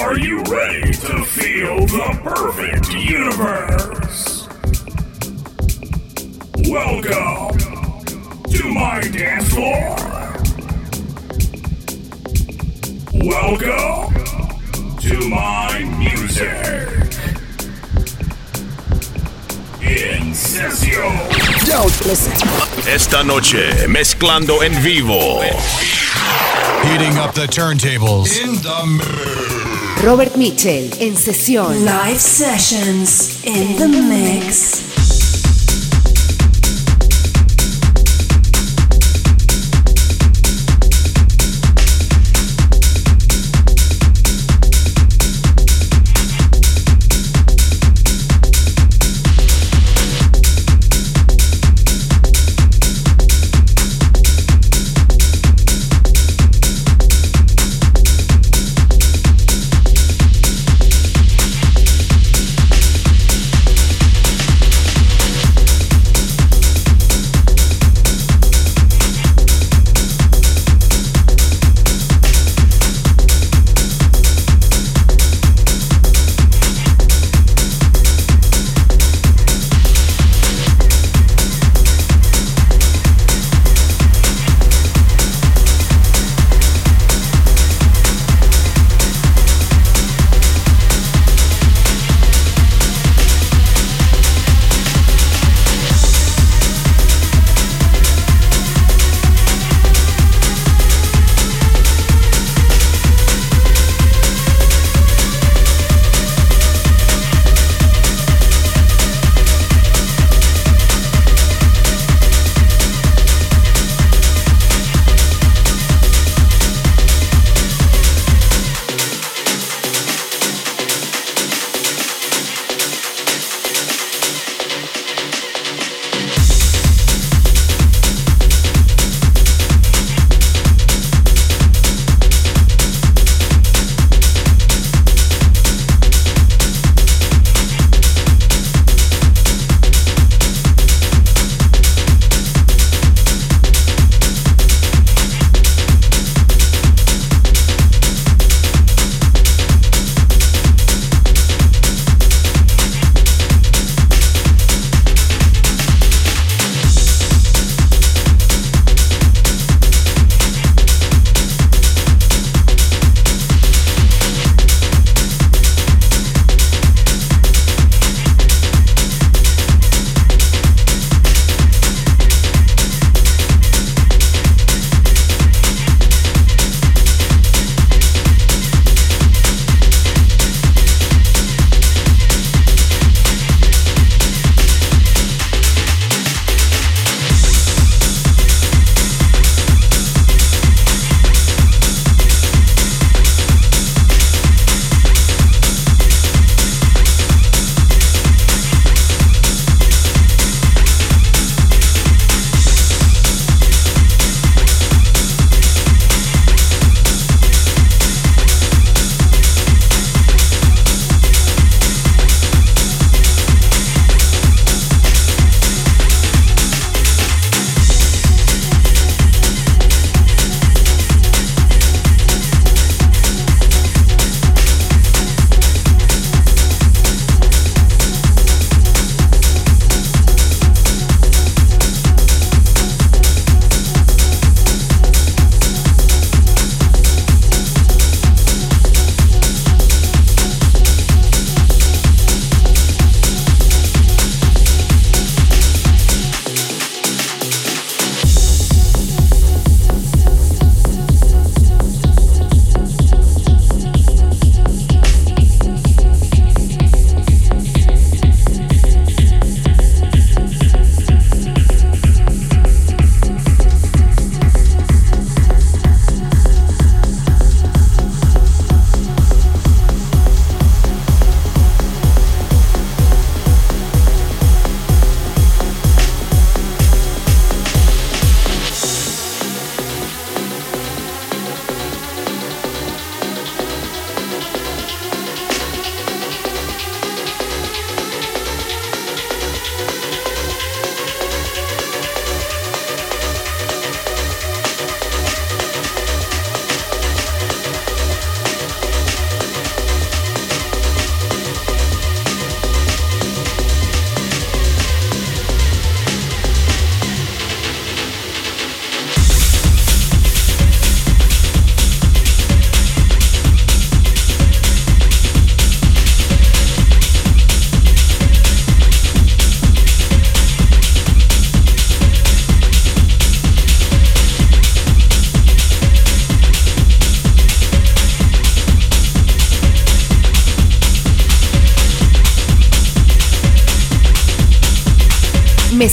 Are you ready to feel the perfect universe? Welcome to my dance floor. Welcome to my music. In session. Don't. Esta noche, mezclando en vivo. Heating up the turntables. In the mix. Robert Mitchell en sesión. Live sessions in the mix.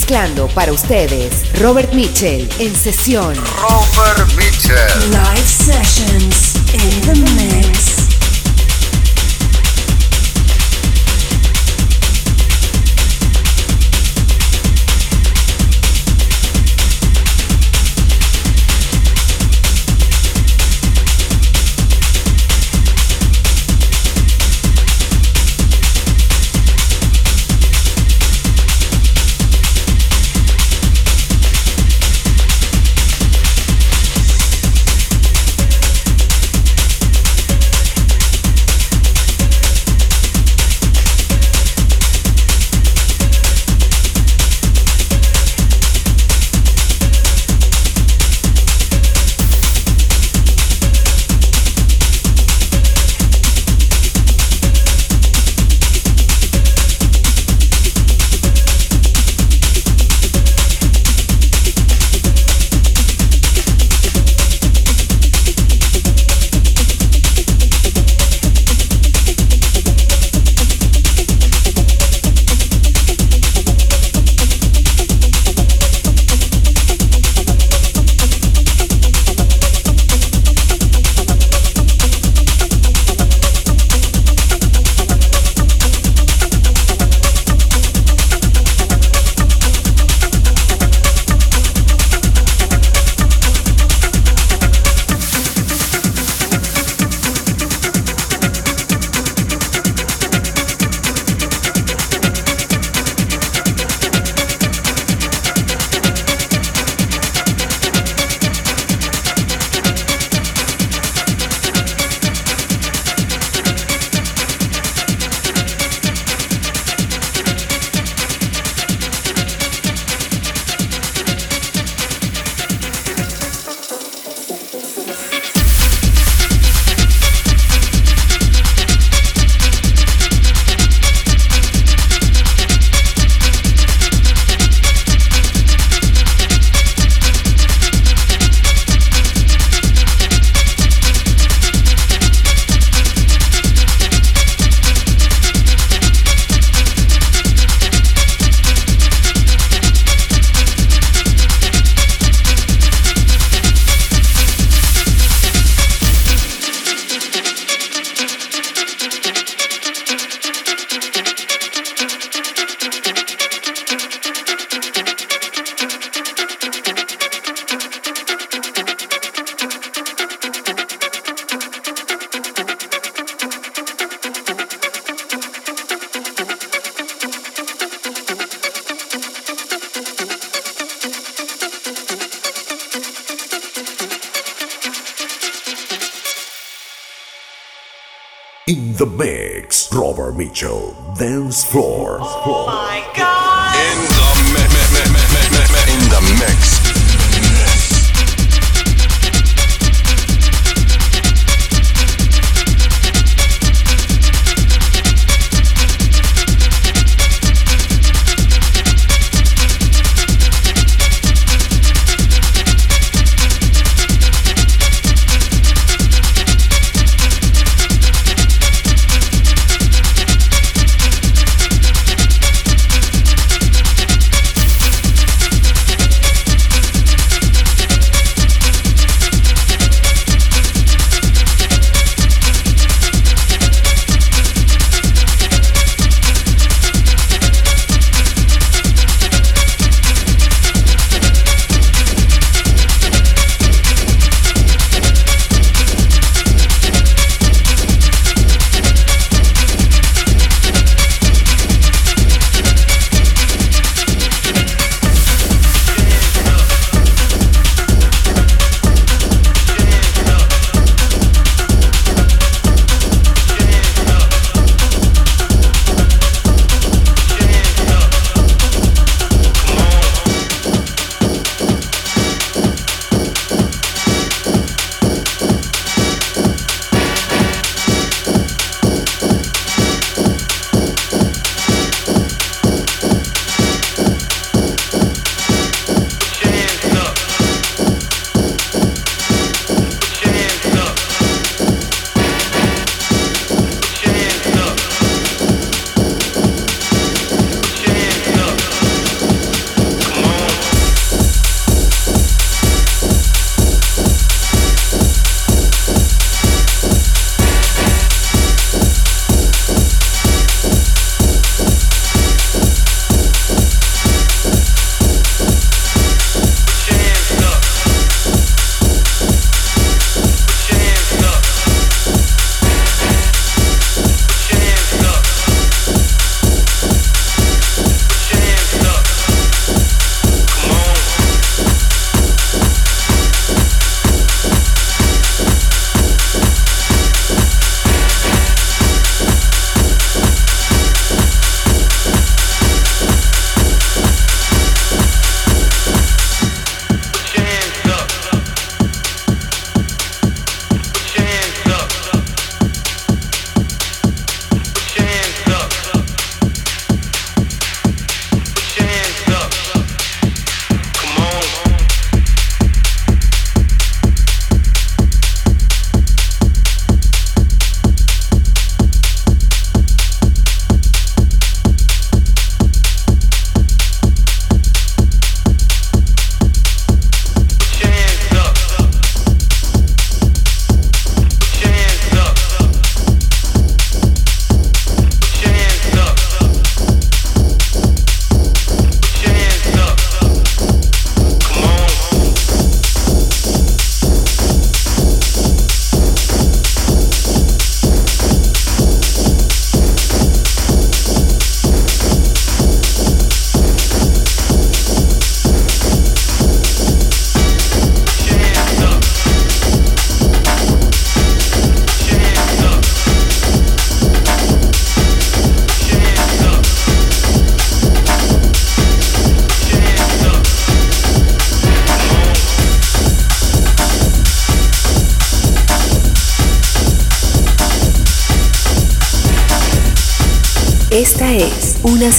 mezclando para ustedes Robert Mitchell en sesión. Robert Mitchell. Live Session.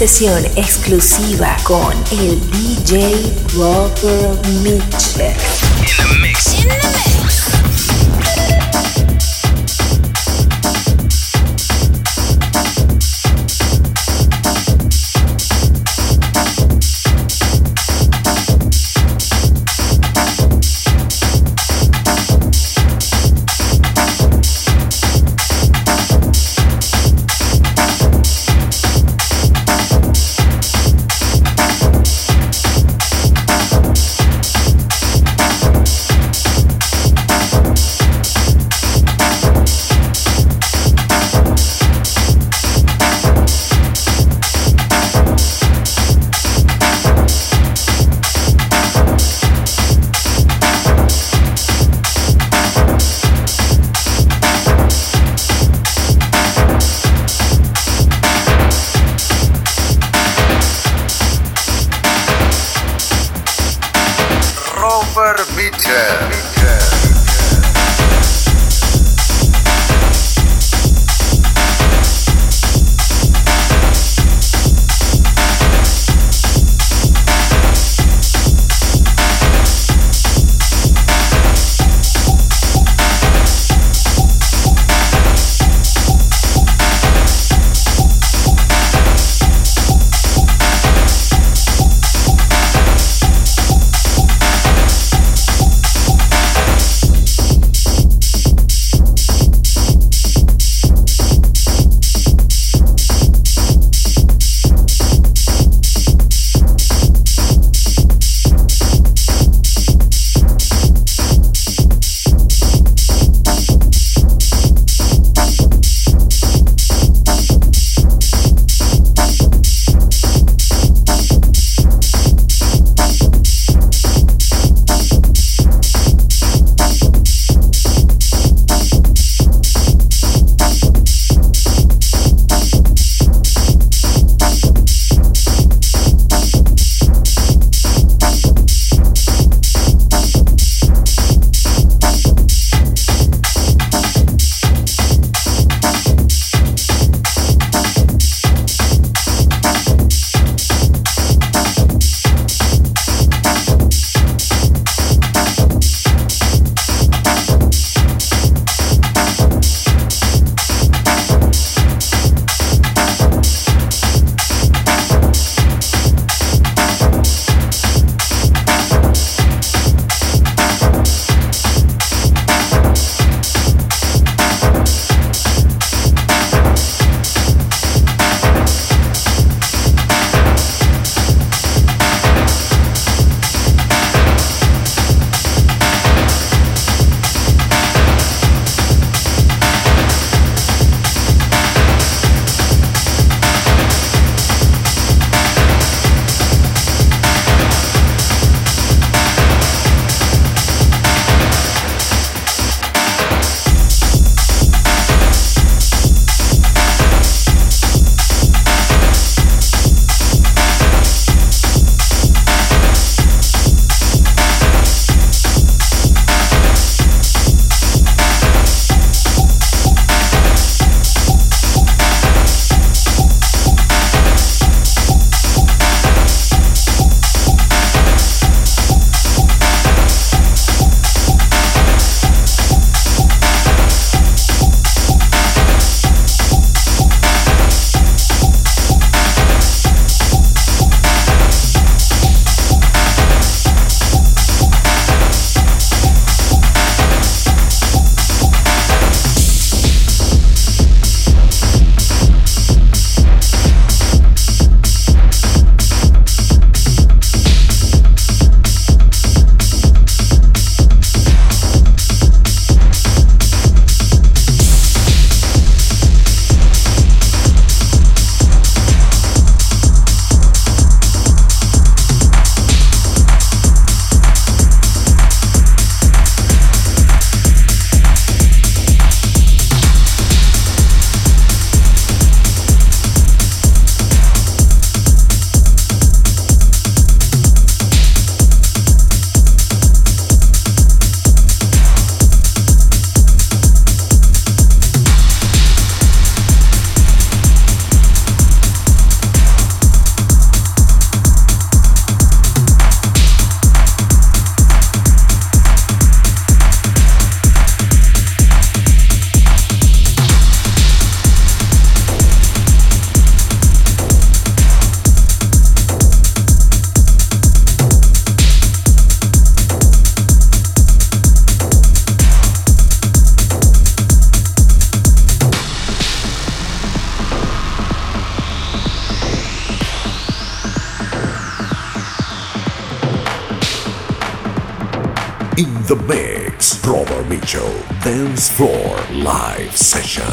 Sesión exclusiva con el DJ Robert Mitchell.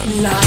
Session.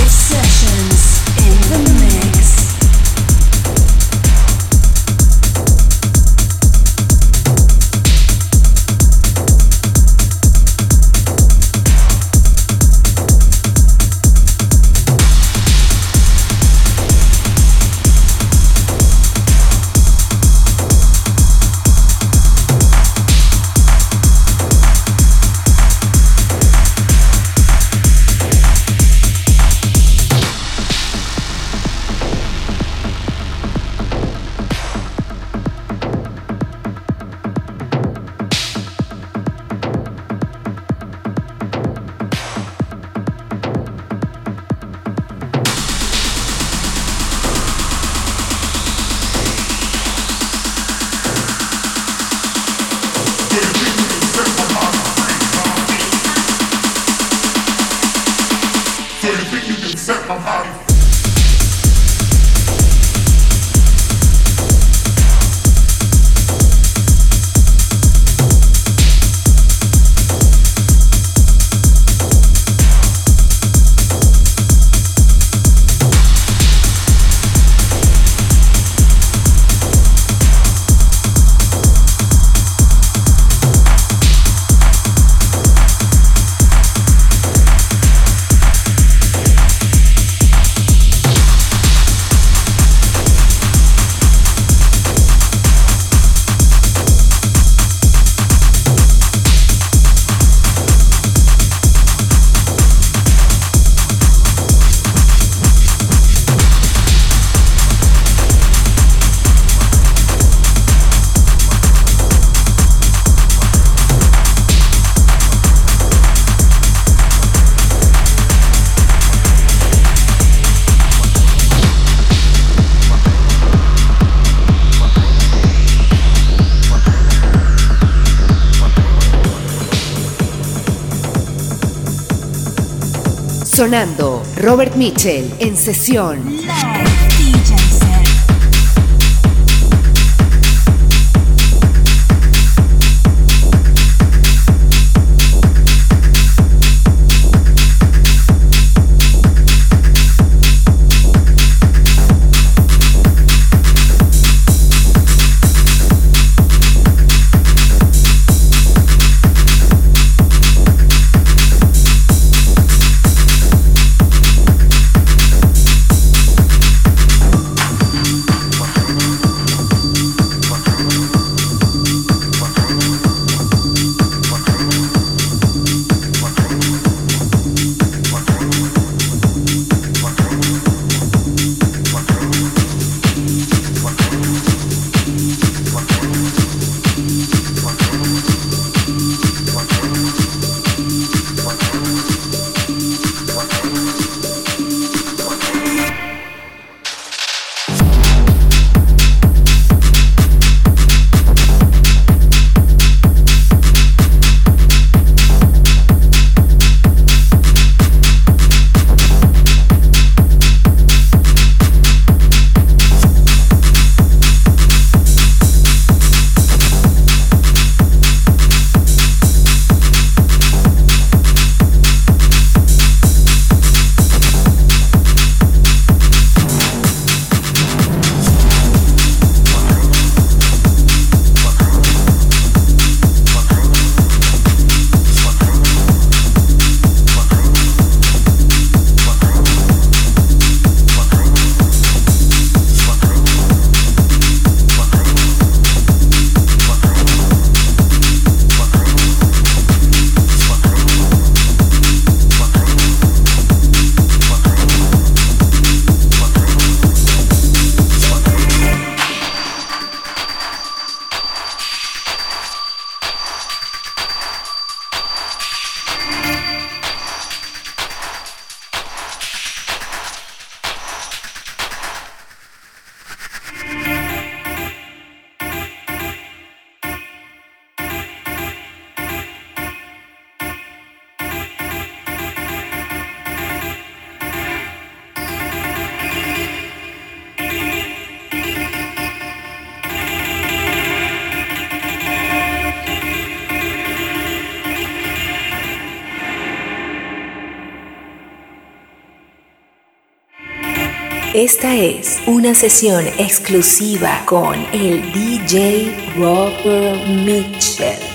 Sonando Robert Mitchell en sesión. Esta es una sesión exclusiva con el DJ Robert Mitchell.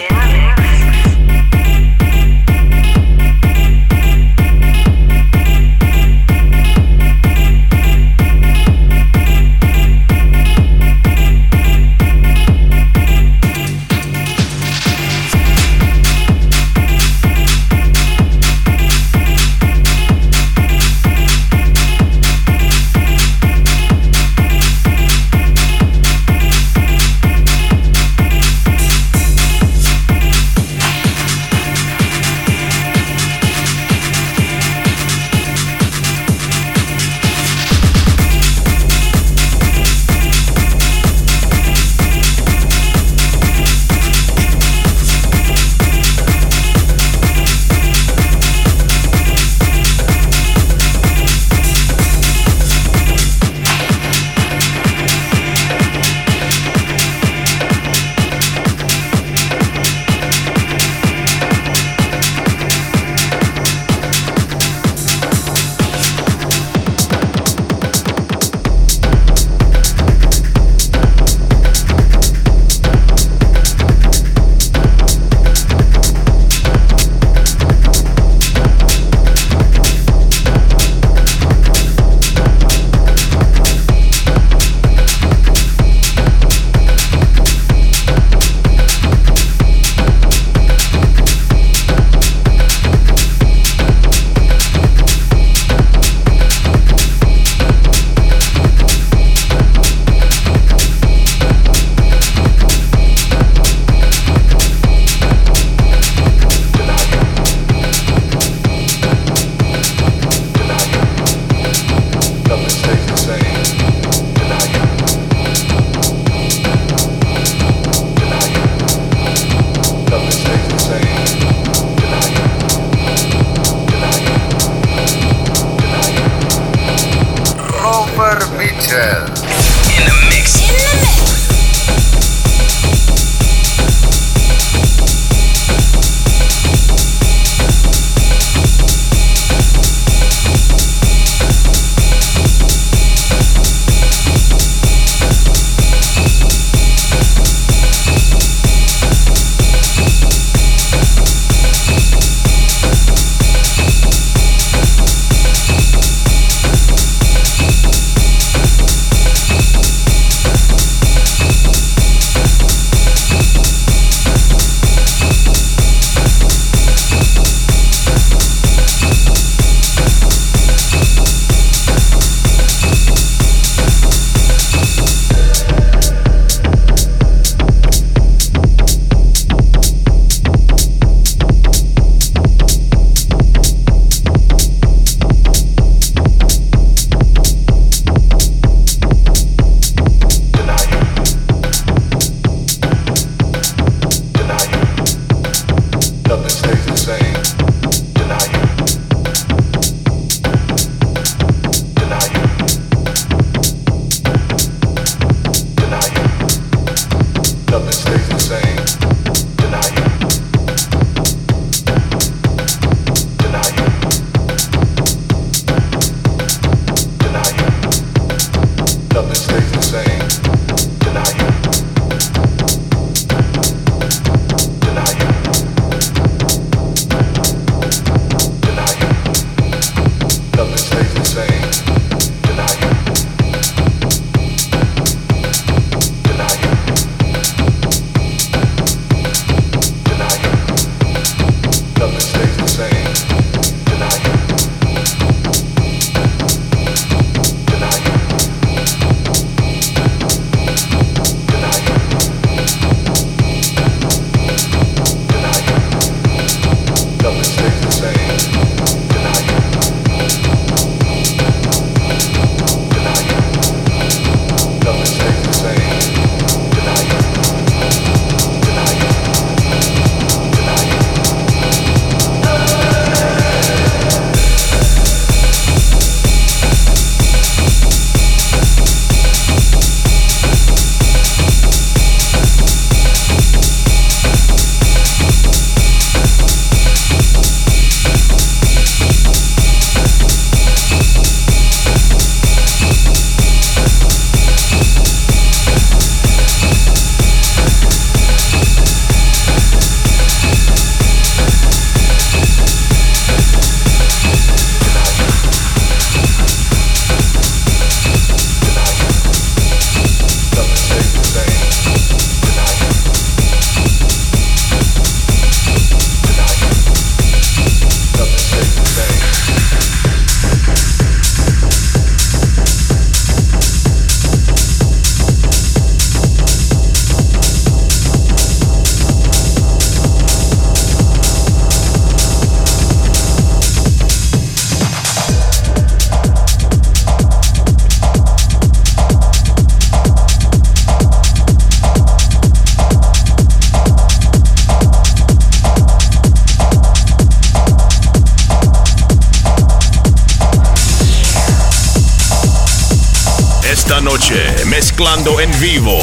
Mezclando en vivo.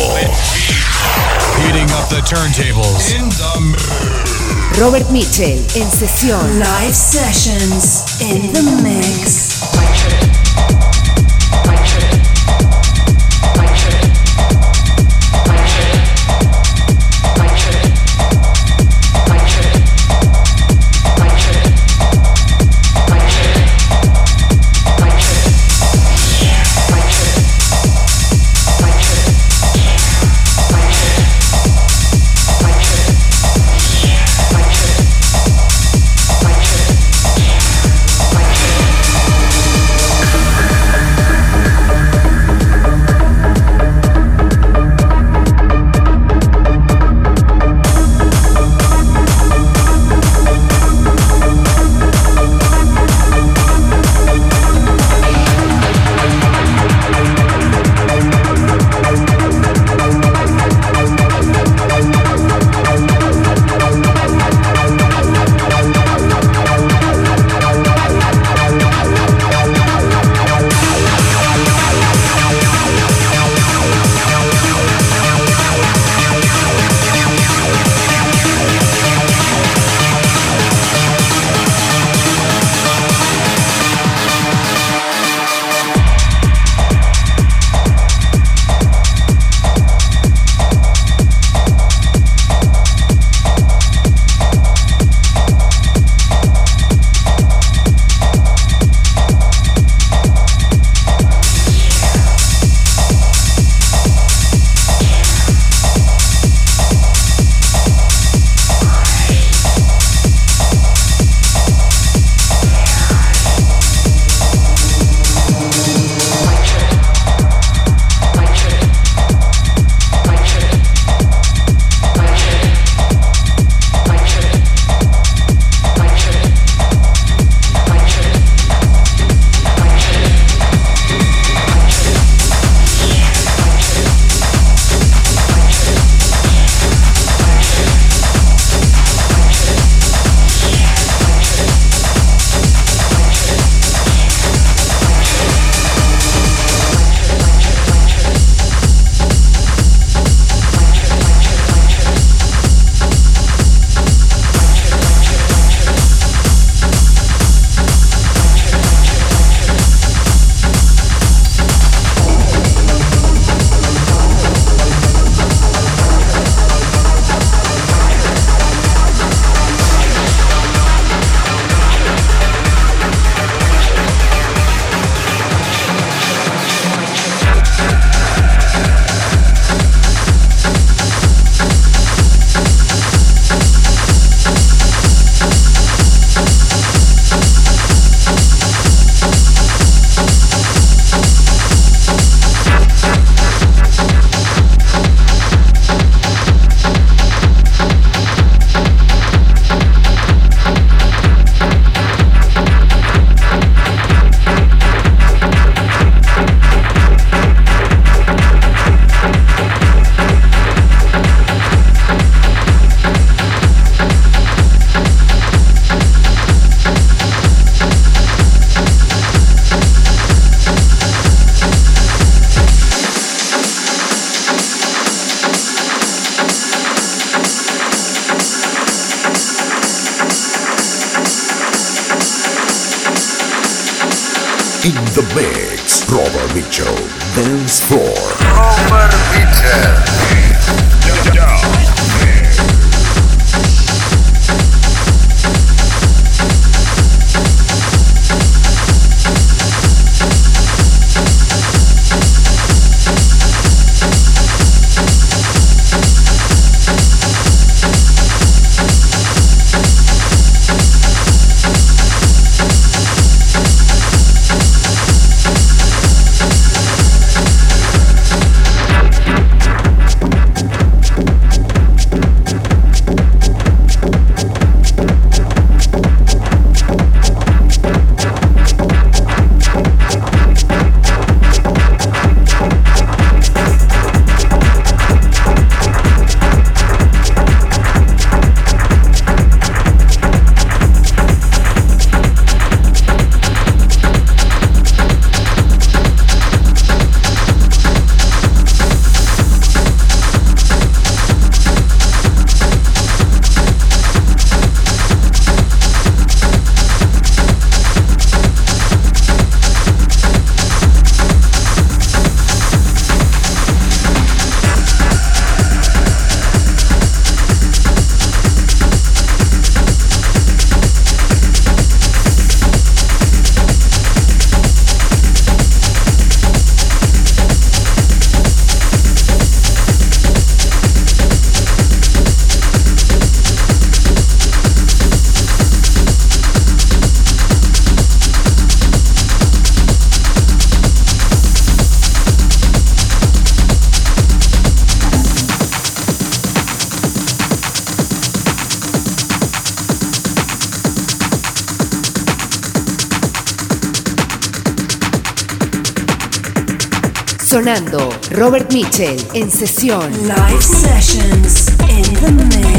Heating up the turntables. In the Robert Mitchell en sesión. Live sessions in the mix. Sonando Robert Mitchell en sesión. Live sessions in the mix.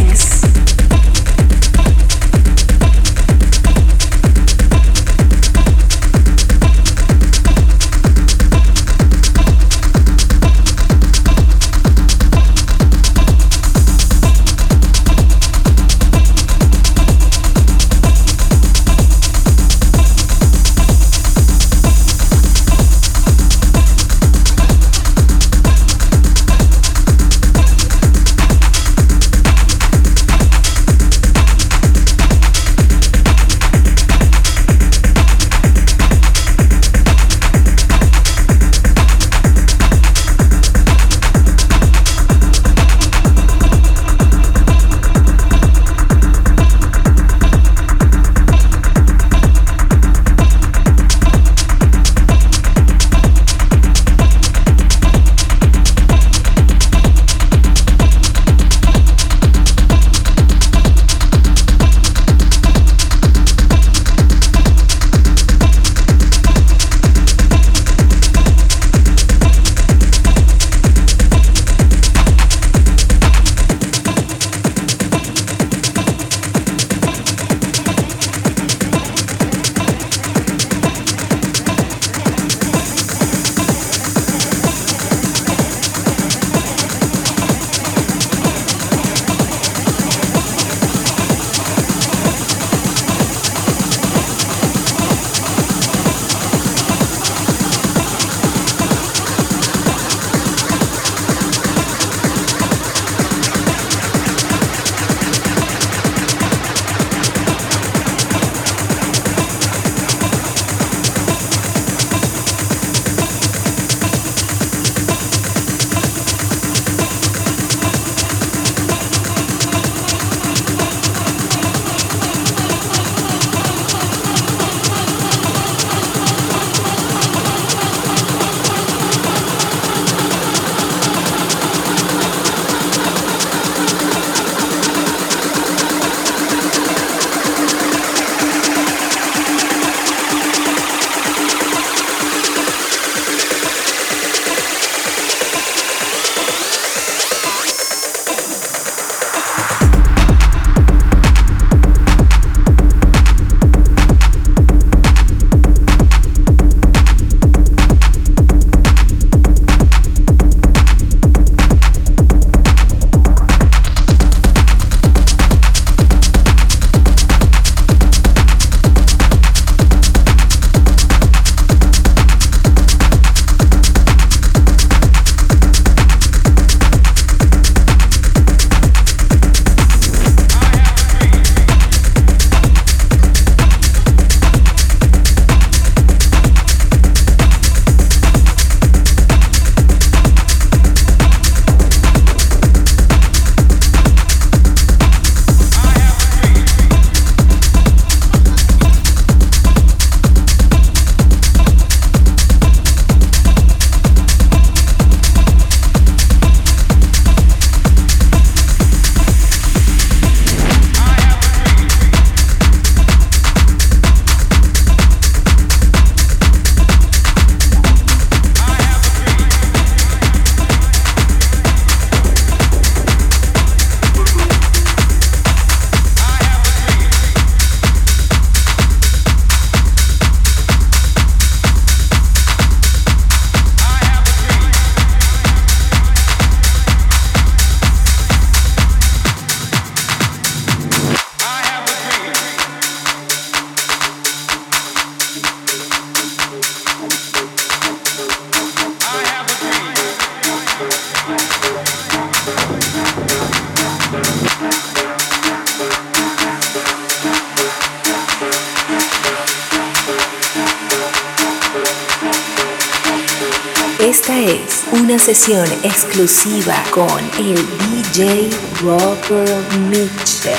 Sesión exclusiva con el DJ Robert Mitchell.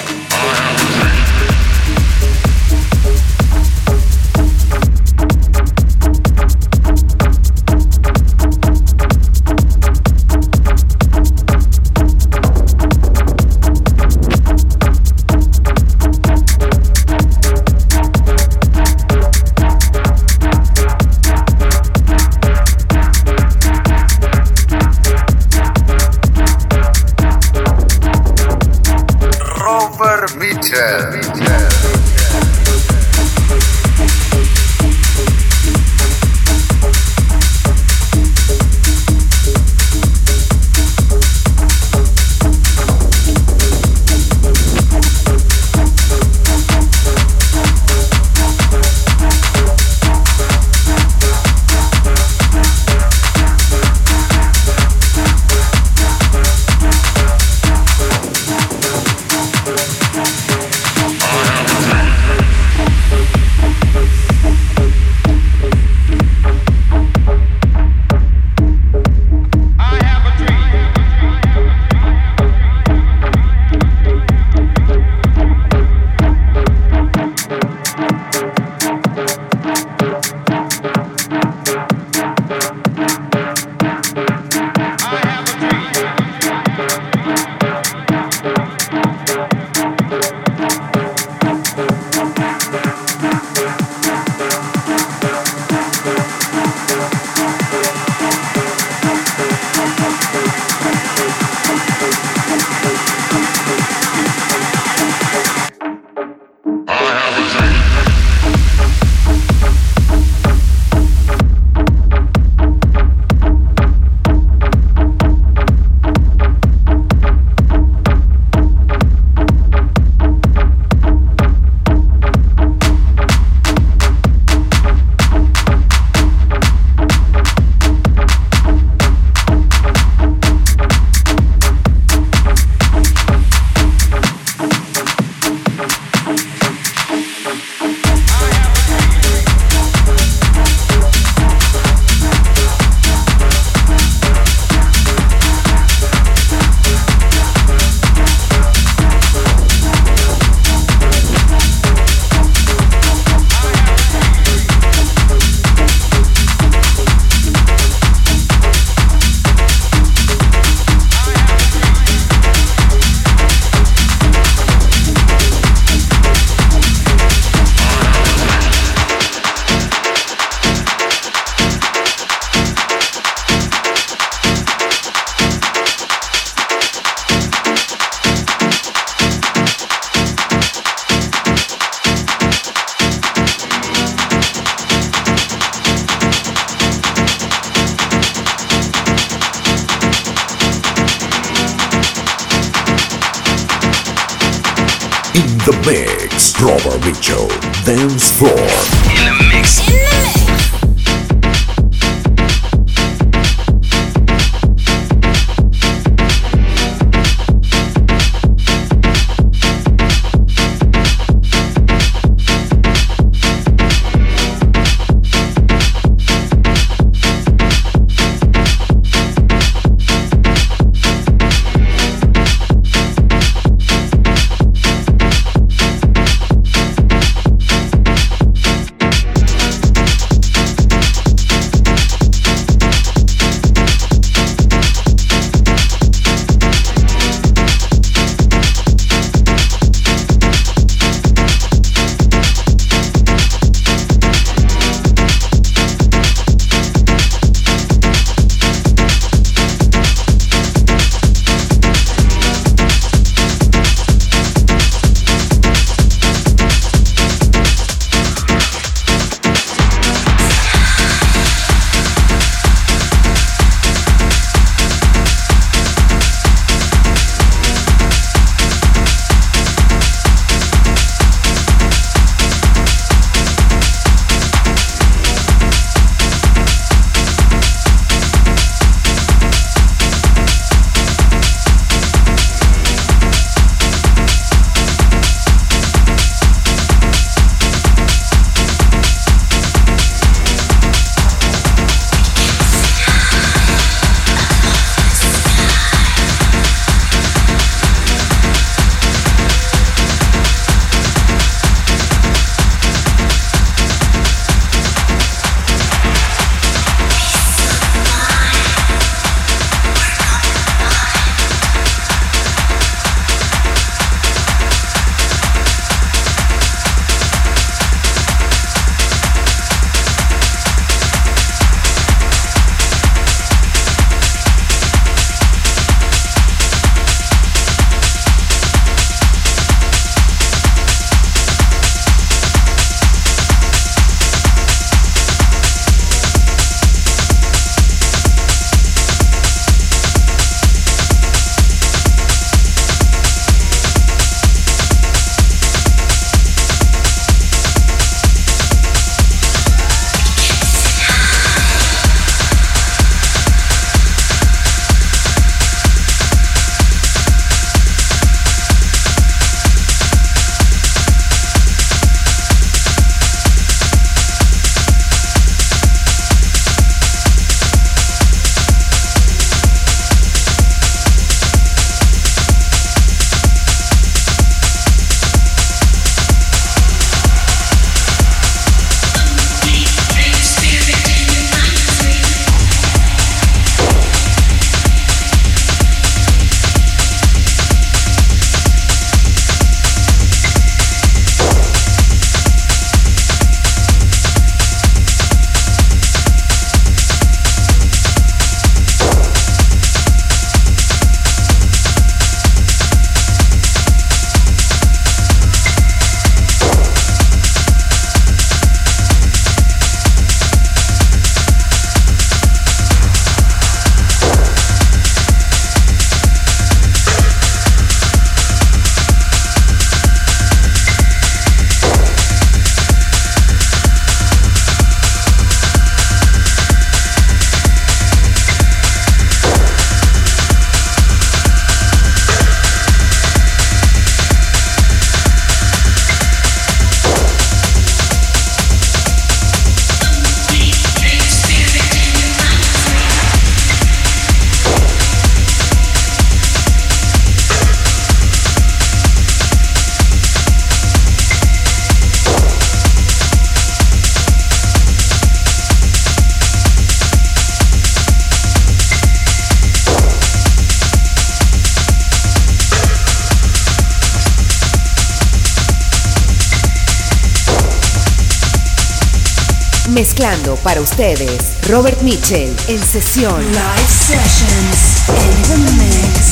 Mezclando para ustedes, Robert Mitchell en sesión. Live sessions in the mix.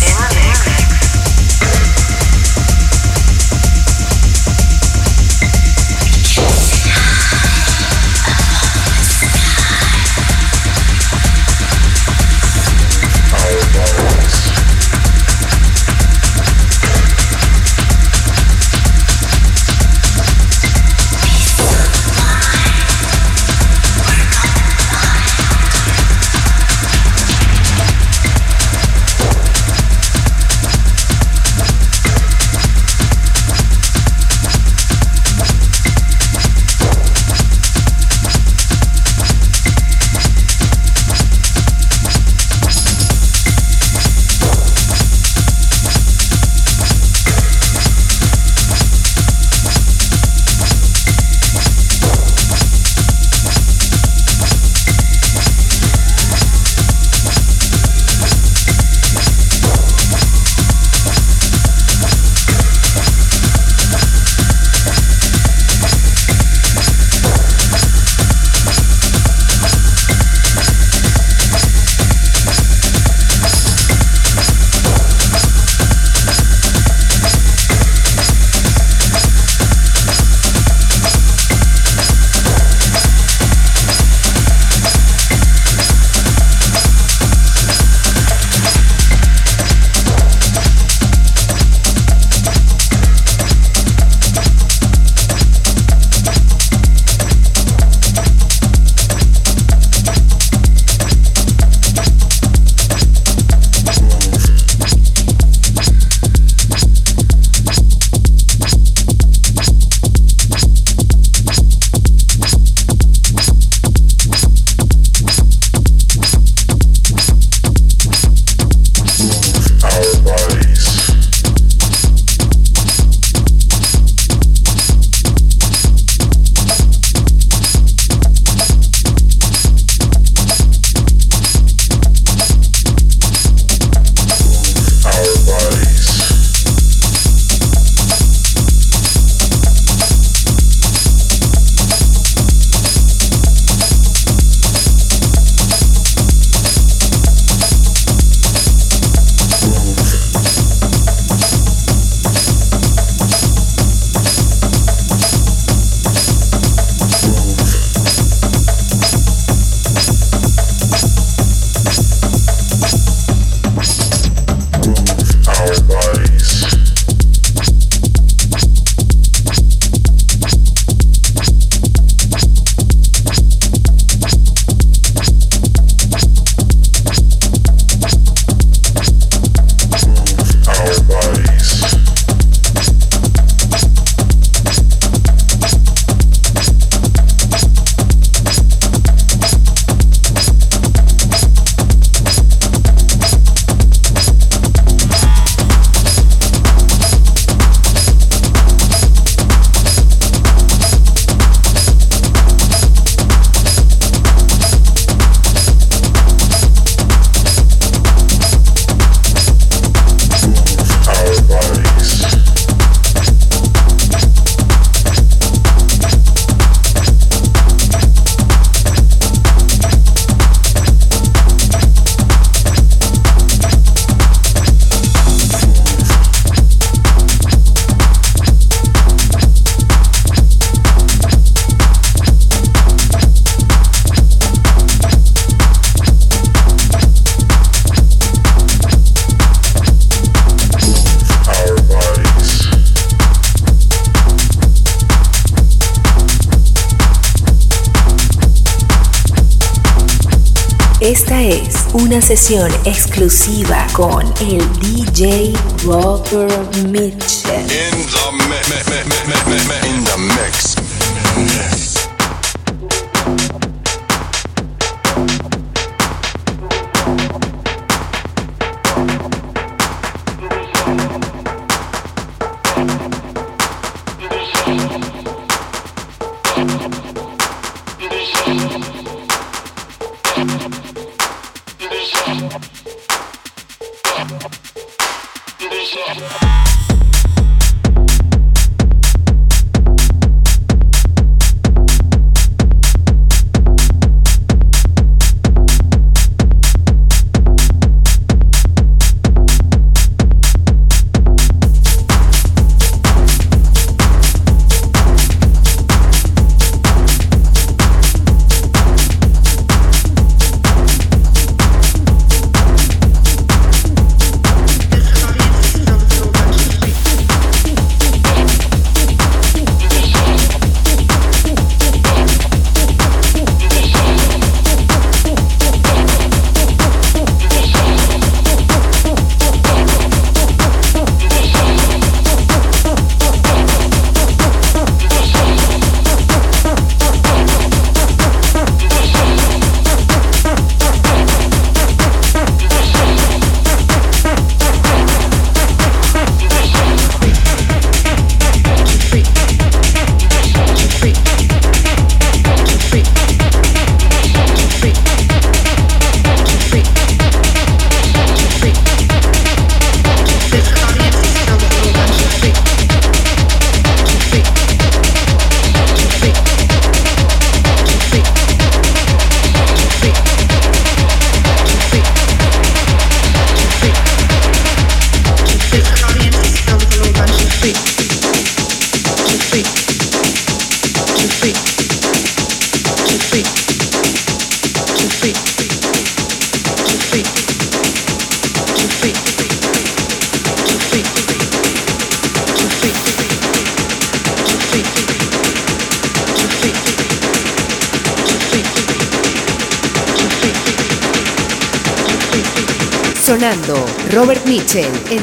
Sesión exclusiva con el DJ Robert Mitchell.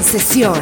Sesión.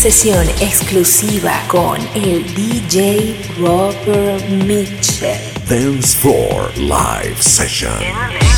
Sesión exclusiva con el DJ Robert Mitchell. Dance Floor Live Session.